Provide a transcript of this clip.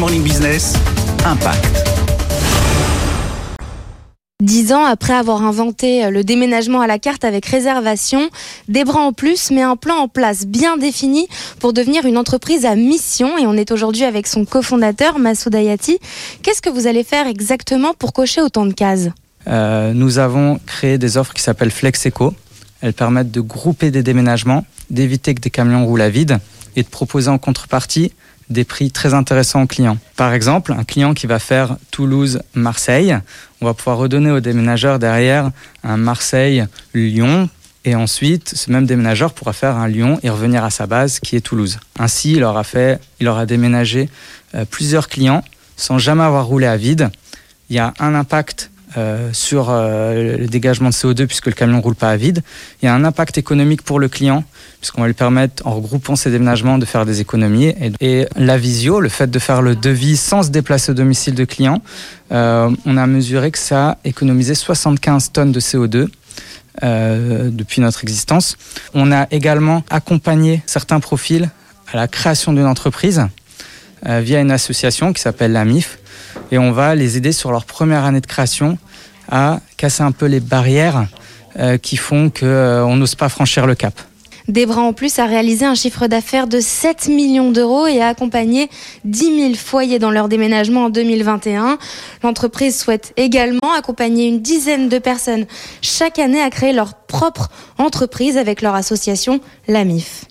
Morning Business, Impact. Dix ans après avoir inventé le déménagement à la carte avec réservation, des bras en plus met un plan en place bien défini pour devenir une entreprise à mission et on est aujourd'hui avec son cofondateur Massoud Ayati. Qu'est-ce que vous allez faire exactement pour cocher autant de cases? Euh, Nous avons créé des offres qui s'appellent FlexEco. Elles permettent de grouper des déménagements, d'éviter que des camions roulent à vide et de proposer en contrepartie des prix très intéressants aux clients. Par exemple, un client qui va faire Toulouse-Marseille, on va pouvoir redonner au déménageur derrière un Marseille-Lyon. Et ensuite, ce même déménageur pourra faire un Lyon et revenir à sa base qui est Toulouse. Ainsi, il aura, fait, il aura déménagé euh, plusieurs clients sans jamais avoir roulé à vide. Il y a un impact euh, sur euh, le dégagement de CO2 puisque le camion ne roule pas à vide. Il y a un impact économique pour le client puisqu'on va lui permettre, en regroupant ses déménagements, de faire des économies. Et, la visio, le fait de faire le devis sans se déplacer au domicile de client, euh, on a mesuré que ça a économisé 75 tonnes de CO2 euh, depuis notre existence. On a également accompagné certains profils à la création d'une entreprise via une association qui s'appelle la MIF et on va les aider sur leur première année de création à casser un peu les barrières euh, qui font qu'on euh, n'ose pas franchir le cap. Des bras en plus a réalisé un chiffre d'affaires de 7 millions d'euros et a accompagné 10 000 foyers dans leur déménagement en 2021. L'entreprise souhaite également accompagner une dizaine de personnes chaque année à créer leur propre entreprise avec leur association, la MIF.